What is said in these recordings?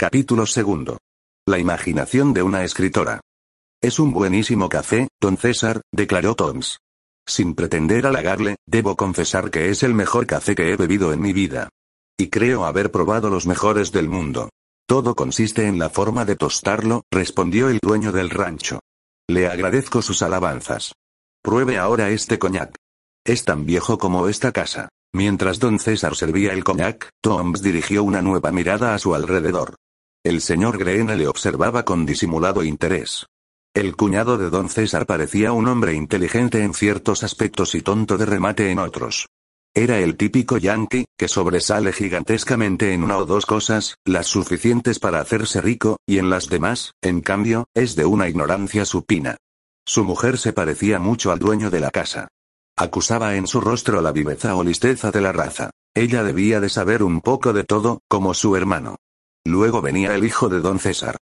Capítulo segundo. La imaginación de una escritora. Es un buenísimo café, don César, declaró Toms. Sin pretender halagarle, debo confesar que es el mejor café que he bebido en mi vida. Y creo haber probado los mejores del mundo. Todo consiste en la forma de tostarlo, respondió el dueño del rancho. Le agradezco sus alabanzas. Pruebe ahora este coñac. Es tan viejo como esta casa. Mientras don César servía el coñac, Toms dirigió una nueva mirada a su alrededor. El señor Greene le observaba con disimulado interés. El cuñado de don César parecía un hombre inteligente en ciertos aspectos y tonto de remate en otros. Era el típico yankee, que sobresale gigantescamente en una o dos cosas, las suficientes para hacerse rico, y en las demás, en cambio, es de una ignorancia supina. Su mujer se parecía mucho al dueño de la casa. Acusaba en su rostro la viveza o listeza de la raza. Ella debía de saber un poco de todo, como su hermano. Luego venía el hijo de don César.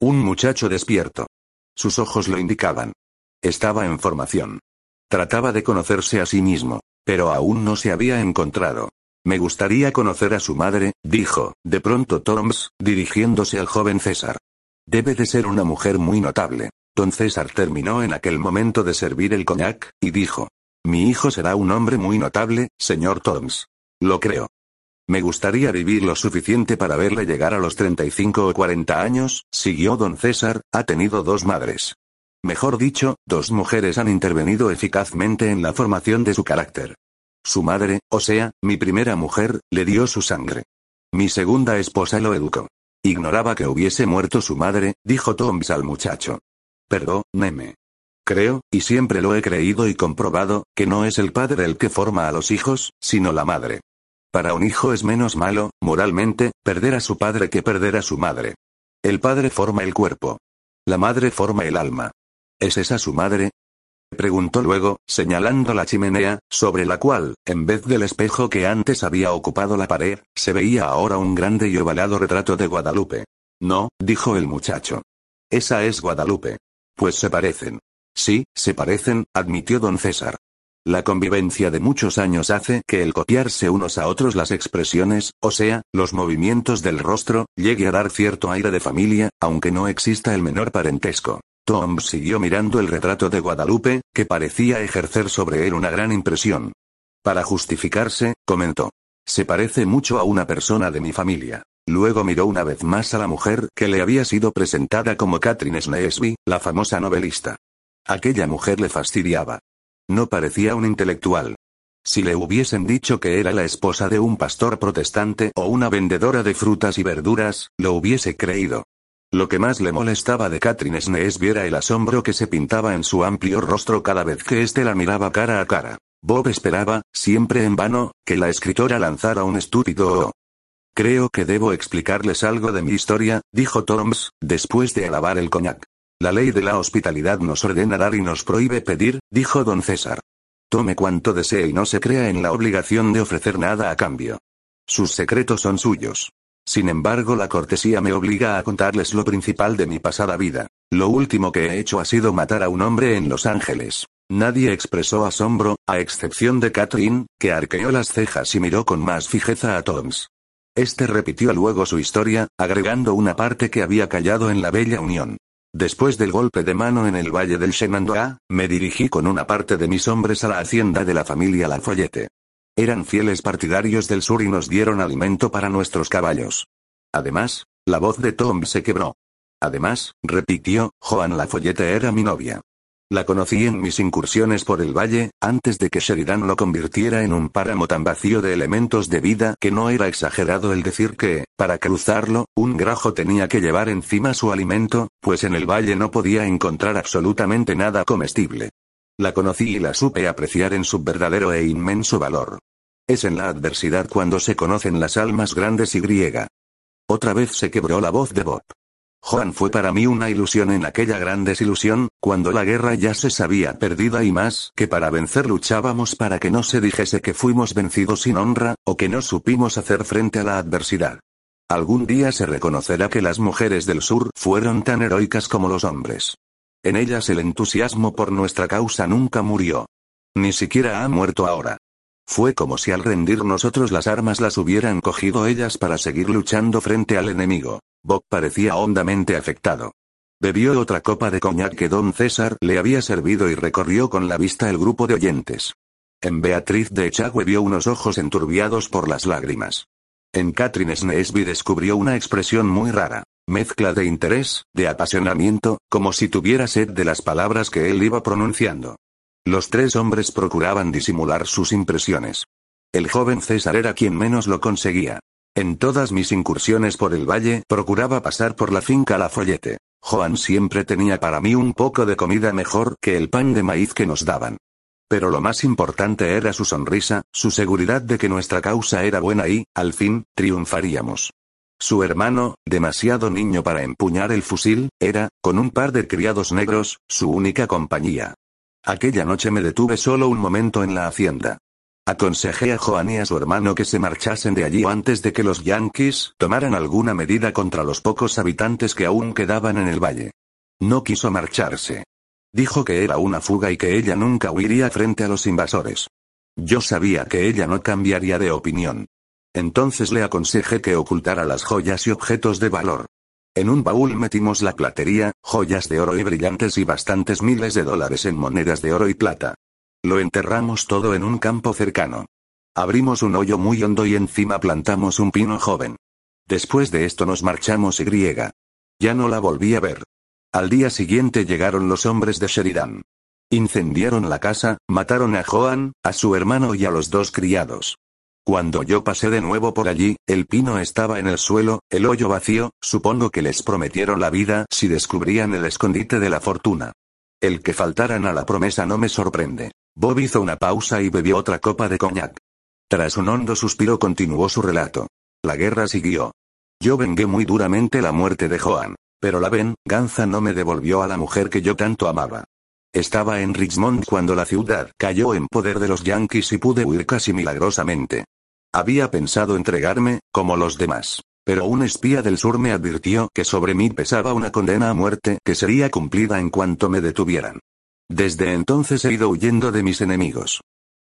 Un muchacho despierto. Sus ojos lo indicaban. Estaba en formación. Trataba de conocerse a sí mismo, pero aún no se había encontrado. Me gustaría conocer a su madre, dijo, de pronto Toms, dirigiéndose al joven César. Debe de ser una mujer muy notable. Don César terminó en aquel momento de servir el coñac, y dijo. Mi hijo será un hombre muy notable, señor Toms. Lo creo. Me gustaría vivir lo suficiente para verle llegar a los 35 o 40 años, siguió don César, ha tenido dos madres. Mejor dicho, dos mujeres han intervenido eficazmente en la formación de su carácter. Su madre, o sea, mi primera mujer, le dio su sangre. Mi segunda esposa lo educó. Ignoraba que hubiese muerto su madre, dijo Toms al muchacho. Perdóneme. Creo, y siempre lo he creído y comprobado, que no es el padre el que forma a los hijos, sino la madre. Para un hijo es menos malo, moralmente, perder a su padre que perder a su madre. El padre forma el cuerpo. La madre forma el alma. ¿Es esa su madre? Preguntó luego, señalando la chimenea, sobre la cual, en vez del espejo que antes había ocupado la pared, se veía ahora un grande y ovalado retrato de Guadalupe. No, dijo el muchacho. Esa es Guadalupe. Pues se parecen. Sí, se parecen, admitió don César. La convivencia de muchos años hace que el copiarse unos a otros las expresiones, o sea, los movimientos del rostro, llegue a dar cierto aire de familia, aunque no exista el menor parentesco. Tom siguió mirando el retrato de Guadalupe, que parecía ejercer sobre él una gran impresión. Para justificarse, comentó. Se parece mucho a una persona de mi familia. Luego miró una vez más a la mujer que le había sido presentada como Catherine Sneesby, la famosa novelista. Aquella mujer le fastidiaba. No parecía un intelectual. Si le hubiesen dicho que era la esposa de un pastor protestante o una vendedora de frutas y verduras, lo hubiese creído. Lo que más le molestaba de Catherine Sneesby era el asombro que se pintaba en su amplio rostro cada vez que éste la miraba cara a cara. Bob esperaba, siempre en vano, que la escritora lanzara un estúpido oh. Creo que debo explicarles algo de mi historia, dijo Toms, después de alabar el coñac. La ley de la hospitalidad nos ordena dar y nos prohíbe pedir, dijo don César. Tome cuanto desee y no se crea en la obligación de ofrecer nada a cambio. Sus secretos son suyos. Sin embargo, la cortesía me obliga a contarles lo principal de mi pasada vida. Lo último que he hecho ha sido matar a un hombre en Los Ángeles. Nadie expresó asombro, a excepción de Catherine, que arqueó las cejas y miró con más fijeza a Toms. Este repitió luego su historia, agregando una parte que había callado en la Bella Unión. Después del golpe de mano en el valle del Shenandoah, me dirigí con una parte de mis hombres a la hacienda de la familia Lafayette. Eran fieles partidarios del sur y nos dieron alimento para nuestros caballos. Además, la voz de Tom se quebró. Además, repitió, Joan Lafayette era mi novia. La conocí en mis incursiones por el valle, antes de que Sheridan lo convirtiera en un páramo tan vacío de elementos de vida que no era exagerado el decir que, para cruzarlo, un grajo tenía que llevar encima su alimento, pues en el valle no podía encontrar absolutamente nada comestible. La conocí y la supe apreciar en su verdadero e inmenso valor. Es en la adversidad cuando se conocen las almas grandes y griega. Otra vez se quebró la voz de Bob. Juan fue para mí una ilusión en aquella gran desilusión, cuando la guerra ya se sabía perdida y más que para vencer luchábamos para que no se dijese que fuimos vencidos sin honra, o que no supimos hacer frente a la adversidad. Algún día se reconocerá que las mujeres del sur fueron tan heroicas como los hombres. En ellas el entusiasmo por nuestra causa nunca murió. Ni siquiera ha muerto ahora. Fue como si al rendir nosotros las armas las hubieran cogido ellas para seguir luchando frente al enemigo. Bob parecía hondamente afectado. Bebió otra copa de coñac que don César le había servido y recorrió con la vista el grupo de oyentes. En Beatriz de Echagüe vio unos ojos enturbiados por las lágrimas. En Catherine Snesby descubrió una expresión muy rara, mezcla de interés, de apasionamiento, como si tuviera sed de las palabras que él iba pronunciando. Los tres hombres procuraban disimular sus impresiones. El joven César era quien menos lo conseguía. En todas mis incursiones por el valle, procuraba pasar por la finca La Follete. Juan siempre tenía para mí un poco de comida mejor que el pan de maíz que nos daban. Pero lo más importante era su sonrisa, su seguridad de que nuestra causa era buena y, al fin, triunfaríamos. Su hermano, demasiado niño para empuñar el fusil, era, con un par de criados negros, su única compañía. Aquella noche me detuve solo un momento en la hacienda. Aconsejé a Joan y a su hermano que se marchasen de allí antes de que los yanquis tomaran alguna medida contra los pocos habitantes que aún quedaban en el valle. No quiso marcharse. Dijo que era una fuga y que ella nunca huiría frente a los invasores. Yo sabía que ella no cambiaría de opinión. Entonces le aconsejé que ocultara las joyas y objetos de valor. En un baúl metimos la platería, joyas de oro y brillantes y bastantes miles de dólares en monedas de oro y plata. Lo enterramos todo en un campo cercano. Abrimos un hoyo muy hondo y encima plantamos un pino joven. Después de esto nos marchamos y griega. Ya no la volví a ver. Al día siguiente llegaron los hombres de Sheridan. Incendiaron la casa, mataron a Joan, a su hermano y a los dos criados. Cuando yo pasé de nuevo por allí, el pino estaba en el suelo, el hoyo vacío, supongo que les prometieron la vida si descubrían el escondite de la fortuna. El que faltaran a la promesa no me sorprende. Bob hizo una pausa y bebió otra copa de coñac. Tras un hondo suspiro continuó su relato. La guerra siguió. Yo vengué muy duramente la muerte de Joan. Pero la venganza no me devolvió a la mujer que yo tanto amaba. Estaba en Richmond cuando la ciudad cayó en poder de los yanquis y pude huir casi milagrosamente. Había pensado entregarme, como los demás. Pero un espía del sur me advirtió que sobre mí pesaba una condena a muerte que sería cumplida en cuanto me detuvieran. Desde entonces he ido huyendo de mis enemigos.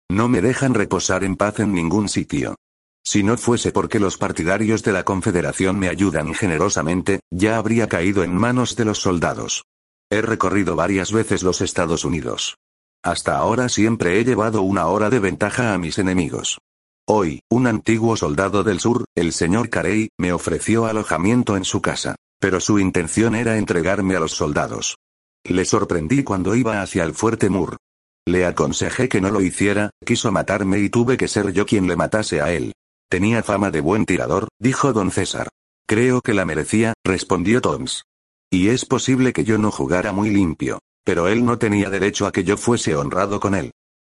No me dejan reposar en paz en ningún sitio. Si no fuese porque los partidarios de la Confederación me ayudan generosamente, ya habría caído en manos de los soldados. He recorrido varias veces los Estados Unidos. Hasta ahora siempre he llevado una hora de ventaja a mis enemigos. Hoy, un antiguo soldado del sur, el señor Carey, me ofreció alojamiento en su casa. Pero su intención era entregarme a los soldados. Le sorprendí cuando iba hacia el fuerte Mur. Le aconsejé que no lo hiciera, quiso matarme y tuve que ser yo quien le matase a él. Tenía fama de buen tirador, dijo don César. Creo que la merecía, respondió Toms. Y es posible que yo no jugara muy limpio. Pero él no tenía derecho a que yo fuese honrado con él.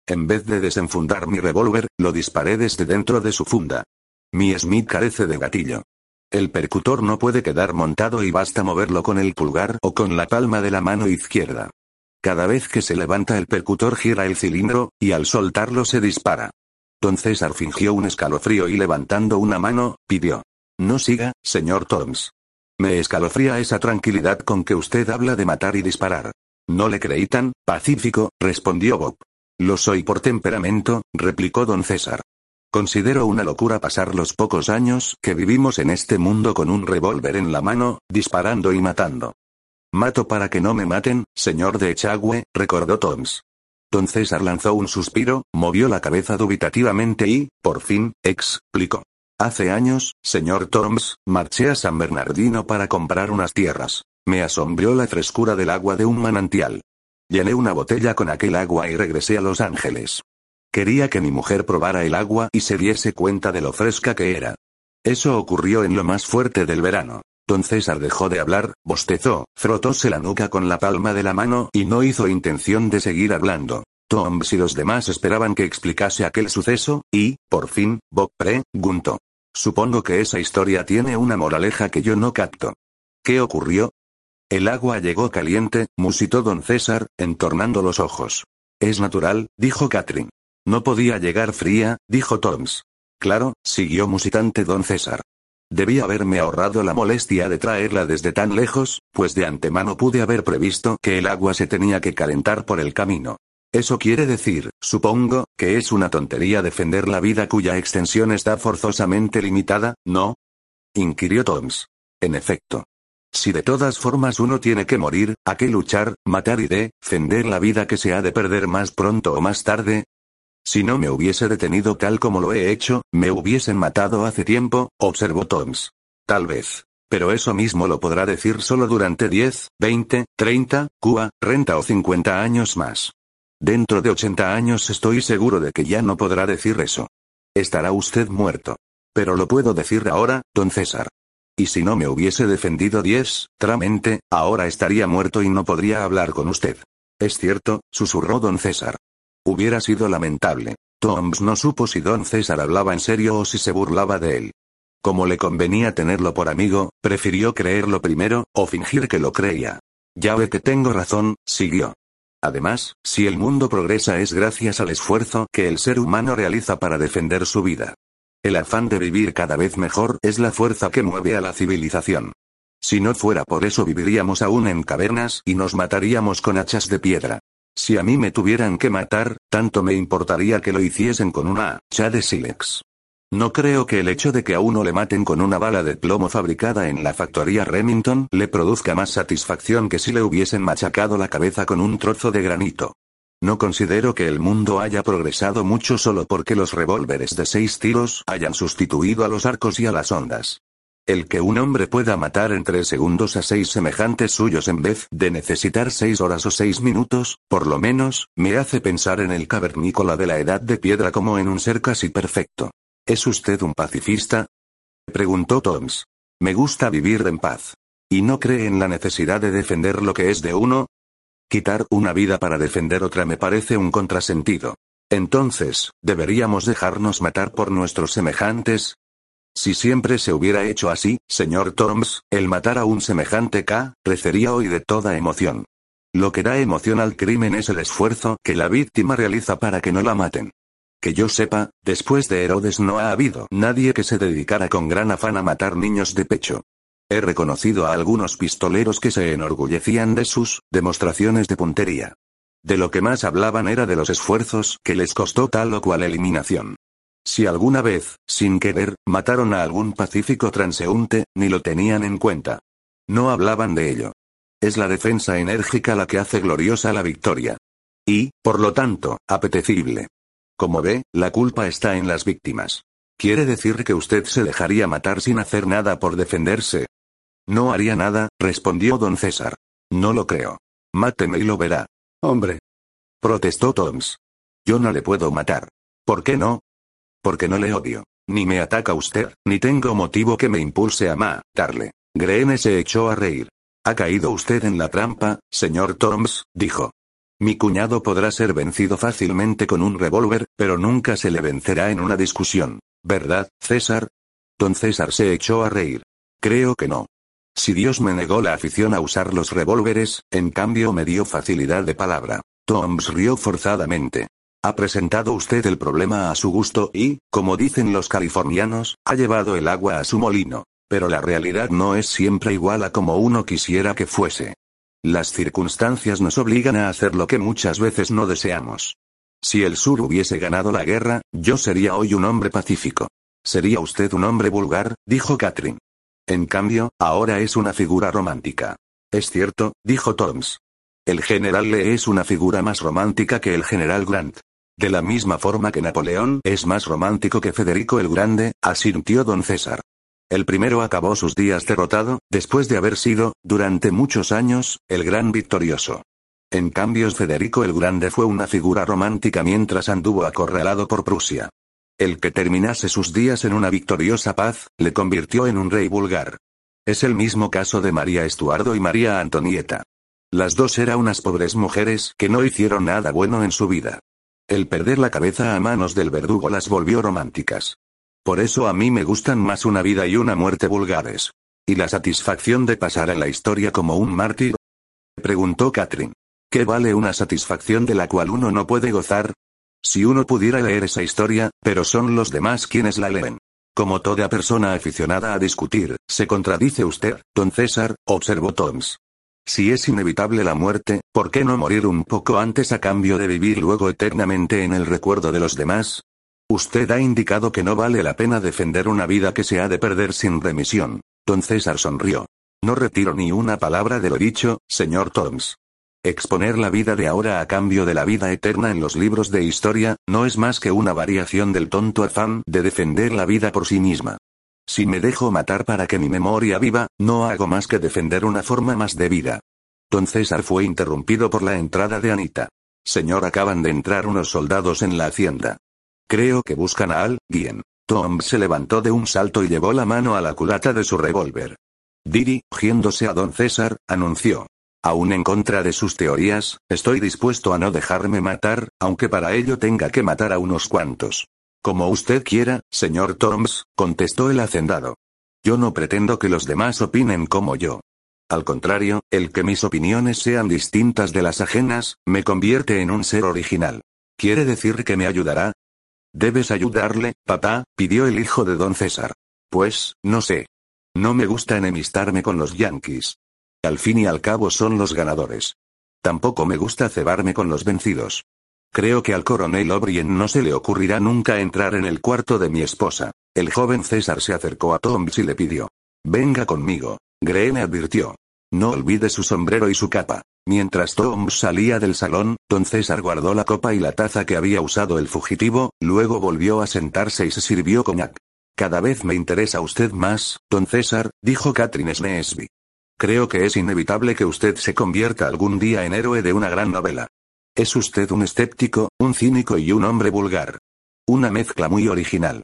En vez de desenfundar mi revólver, lo disparé desde dentro de su funda. Mi Smith carece de gatillo. El percutor no puede quedar montado y basta moverlo con el pulgar o con la palma de la mano izquierda. Cada vez que se levanta el percutor gira el cilindro, y al soltarlo se dispara. Don César fingió un escalofrío y levantando una mano, pidió. No siga, señor Toms. Me escalofría esa tranquilidad con que usted habla de matar y disparar. No le creí tan pacífico, respondió Bob. Lo soy por temperamento, replicó don César. Considero una locura pasar los pocos años que vivimos en este mundo con un revólver en la mano, disparando y matando. Mato para que no me maten, señor de Echagüe, recordó Toms. Don César lanzó un suspiro, movió la cabeza dubitativamente y, por fin, explicó. Hace años, señor Toms, marché a San Bernardino para comprar unas tierras. Me asombró la frescura del agua de un manantial. Llené una botella con aquel agua y regresé a Los Ángeles. Quería que mi mujer probara el agua y se diese cuenta de lo fresca que era. Eso ocurrió en lo más fuerte del verano. Don César dejó de hablar, bostezó, frotóse la nuca con la palma de la mano y no hizo intención de seguir hablando. Toms y los demás esperaban que explicase aquel suceso, y, por fin, Bob preguntó. Supongo que esa historia tiene una moraleja que yo no capto. ¿Qué ocurrió? El agua llegó caliente, musitó don César, entornando los ojos. Es natural, dijo Catherine. No podía llegar fría, dijo Toms. Claro, siguió musitante don César. Debí haberme ahorrado la molestia de traerla desde tan lejos, pues de antemano pude haber previsto que el agua se tenía que calentar por el camino. Eso quiere decir, supongo, que es una tontería defender la vida cuya extensión está forzosamente limitada, ¿no? inquirió Toms. En efecto. Si de todas formas uno tiene que morir, ¿a qué luchar, matar y defender la vida que se ha de perder más pronto o más tarde? Si no me hubiese detenido tal como lo he hecho, me hubiesen matado hace tiempo, observó Toms. Tal vez. Pero eso mismo lo podrá decir solo durante 10, 20, 30, Cuba, renta o 50 años más. Dentro de 80 años estoy seguro de que ya no podrá decir eso. Estará usted muerto. Pero lo puedo decir ahora, don César. Y si no me hubiese defendido tramente, ahora estaría muerto y no podría hablar con usted. Es cierto, susurró don César. Hubiera sido lamentable. Toms no supo si don César hablaba en serio o si se burlaba de él. Como le convenía tenerlo por amigo, prefirió creerlo primero, o fingir que lo creía. Ya ve que tengo razón, siguió. Además, si el mundo progresa es gracias al esfuerzo que el ser humano realiza para defender su vida. El afán de vivir cada vez mejor es la fuerza que mueve a la civilización. Si no fuera por eso viviríamos aún en cavernas y nos mataríamos con hachas de piedra. Si a mí me tuvieran que matar, tanto me importaría que lo hiciesen con una hacha de sílex. No creo que el hecho de que a uno le maten con una bala de plomo fabricada en la factoría Remington le produzca más satisfacción que si le hubiesen machacado la cabeza con un trozo de granito. No considero que el mundo haya progresado mucho solo porque los revólveres de seis tiros hayan sustituido a los arcos y a las ondas. El que un hombre pueda matar en tres segundos a seis semejantes suyos en vez de necesitar seis horas o seis minutos, por lo menos, me hace pensar en el cavernícola de la edad de piedra como en un ser casi perfecto. ¿Es usted un pacifista? preguntó Toms. Me gusta vivir en paz. ¿Y no cree en la necesidad de defender lo que es de uno? Quitar una vida para defender otra me parece un contrasentido. Entonces, ¿deberíamos dejarnos matar por nuestros semejantes? Si siempre se hubiera hecho así, señor Toms, el matar a un semejante K, crecería hoy de toda emoción. Lo que da emoción al crimen es el esfuerzo que la víctima realiza para que no la maten. Que yo sepa, después de Herodes no ha habido nadie que se dedicara con gran afán a matar niños de pecho. He reconocido a algunos pistoleros que se enorgullecían de sus demostraciones de puntería. De lo que más hablaban era de los esfuerzos que les costó tal o cual eliminación. Si alguna vez, sin querer, mataron a algún pacífico transeúnte, ni lo tenían en cuenta. No hablaban de ello. Es la defensa enérgica la que hace gloriosa la victoria. Y, por lo tanto, apetecible. Como ve, la culpa está en las víctimas. ¿Quiere decir que usted se dejaría matar sin hacer nada por defenderse? No haría nada, respondió don César. No lo creo. Máteme y lo verá. Hombre. Protestó Toms. Yo no le puedo matar. ¿Por qué no? Porque no le odio. Ni me ataca usted, ni tengo motivo que me impulse a matarle. Greene se echó a reír. Ha caído usted en la trampa, señor Toms, dijo. Mi cuñado podrá ser vencido fácilmente con un revólver, pero nunca se le vencerá en una discusión. ¿Verdad, César? Don César se echó a reír. Creo que no. Si Dios me negó la afición a usar los revólveres, en cambio me dio facilidad de palabra. Toms rió forzadamente. Ha presentado usted el problema a su gusto y, como dicen los californianos, ha llevado el agua a su molino. Pero la realidad no es siempre igual a como uno quisiera que fuese. Las circunstancias nos obligan a hacer lo que muchas veces no deseamos. Si el sur hubiese ganado la guerra, yo sería hoy un hombre pacífico. Sería usted un hombre vulgar, dijo Catherine. En cambio, ahora es una figura romántica. Es cierto, dijo Toms. El general Lee es una figura más romántica que el general Grant. De la misma forma que Napoleón es más romántico que Federico el Grande, asintió don César. El primero acabó sus días derrotado, después de haber sido, durante muchos años, el gran victorioso. En cambio Federico el Grande fue una figura romántica mientras anduvo acorralado por Prusia. El que terminase sus días en una victoriosa paz, le convirtió en un rey vulgar. Es el mismo caso de María Estuardo y María Antonieta. Las dos eran unas pobres mujeres que no hicieron nada bueno en su vida. El perder la cabeza a manos del verdugo las volvió románticas. Por eso a mí me gustan más una vida y una muerte vulgares. ¿Y la satisfacción de pasar a la historia como un mártir? Preguntó Catherine. ¿Qué vale una satisfacción de la cual uno no puede gozar? Si uno pudiera leer esa historia, pero son los demás quienes la leen. Como toda persona aficionada a discutir, se contradice usted, don César, observó Toms. Si es inevitable la muerte, ¿por qué no morir un poco antes a cambio de vivir luego eternamente en el recuerdo de los demás? Usted ha indicado que no vale la pena defender una vida que se ha de perder sin remisión. Don César sonrió. No retiro ni una palabra de lo dicho, señor Toms. Exponer la vida de ahora a cambio de la vida eterna en los libros de historia, no es más que una variación del tonto afán de defender la vida por sí misma. Si me dejo matar para que mi memoria viva, no hago más que defender una forma más de vida. Don César fue interrumpido por la entrada de Anita. Señor, acaban de entrar unos soldados en la hacienda. Creo que buscan a alguien. Tom se levantó de un salto y llevó la mano a la culata de su revólver. Dirigiéndose a don César, anunció. Aún en contra de sus teorías, estoy dispuesto a no dejarme matar, aunque para ello tenga que matar a unos cuantos. Como usted quiera, señor Toms, contestó el hacendado. Yo no pretendo que los demás opinen como yo. Al contrario, el que mis opiniones sean distintas de las ajenas, me convierte en un ser original. ¿Quiere decir que me ayudará? Debes ayudarle, papá, pidió el hijo de don César. Pues, no sé. No me gusta enemistarme con los yanquis. Al fin y al cabo son los ganadores. Tampoco me gusta cebarme con los vencidos. Creo que al coronel O'Brien no se le ocurrirá nunca entrar en el cuarto de mi esposa. El joven César se acercó a Toms y le pidió. Venga conmigo. Greene advirtió. No olvide su sombrero y su capa. Mientras Toms salía del salón, don César guardó la copa y la taza que había usado el fugitivo, luego volvió a sentarse y se sirvió coñac. Cada vez me interesa usted más, don César, dijo Catherine Snesby. Creo que es inevitable que usted se convierta algún día en héroe de una gran novela. Es usted un escéptico, un cínico y un hombre vulgar. Una mezcla muy original.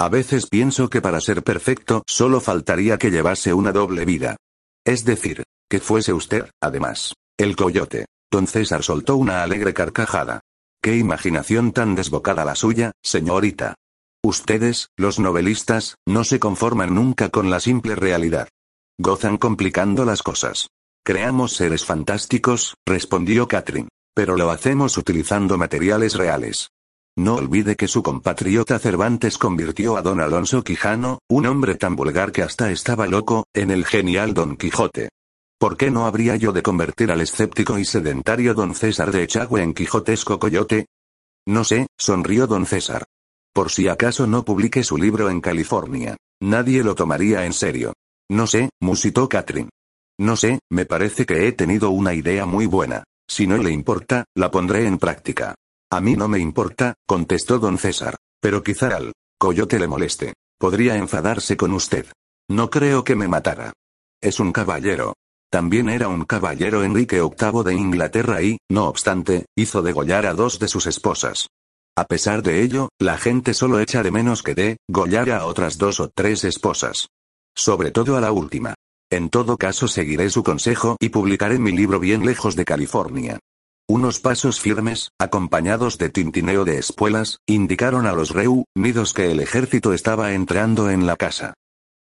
A veces pienso que para ser perfecto solo faltaría que llevase una doble vida. Es decir, que fuese usted, además, el coyote. Don César soltó una alegre carcajada. Qué imaginación tan desbocada la suya, señorita. Ustedes, los novelistas, no se conforman nunca con la simple realidad. Gozan complicando las cosas. Creamos seres fantásticos, respondió Catherine. Pero lo hacemos utilizando materiales reales. No olvide que su compatriota Cervantes convirtió a don Alonso Quijano, un hombre tan vulgar que hasta estaba loco, en el genial Don Quijote. ¿Por qué no habría yo de convertir al escéptico y sedentario don César de Echagüe en quijotesco coyote? No sé, sonrió don César. Por si acaso no publique su libro en California. Nadie lo tomaría en serio. No sé, musitó Catherine. No sé, me parece que he tenido una idea muy buena. Si no le importa, la pondré en práctica. A mí no me importa, contestó don César. Pero quizá al coyote le moleste. Podría enfadarse con usted. No creo que me matara. Es un caballero. También era un caballero Enrique VIII de Inglaterra y, no obstante, hizo degollar a dos de sus esposas. A pesar de ello, la gente solo echa de menos que de gollar a otras dos o tres esposas. Sobre todo a la última. En todo caso seguiré su consejo y publicaré mi libro bien lejos de California. Unos pasos firmes, acompañados de tintineo de espuelas, indicaron a los reunidos que el ejército estaba entrando en la casa.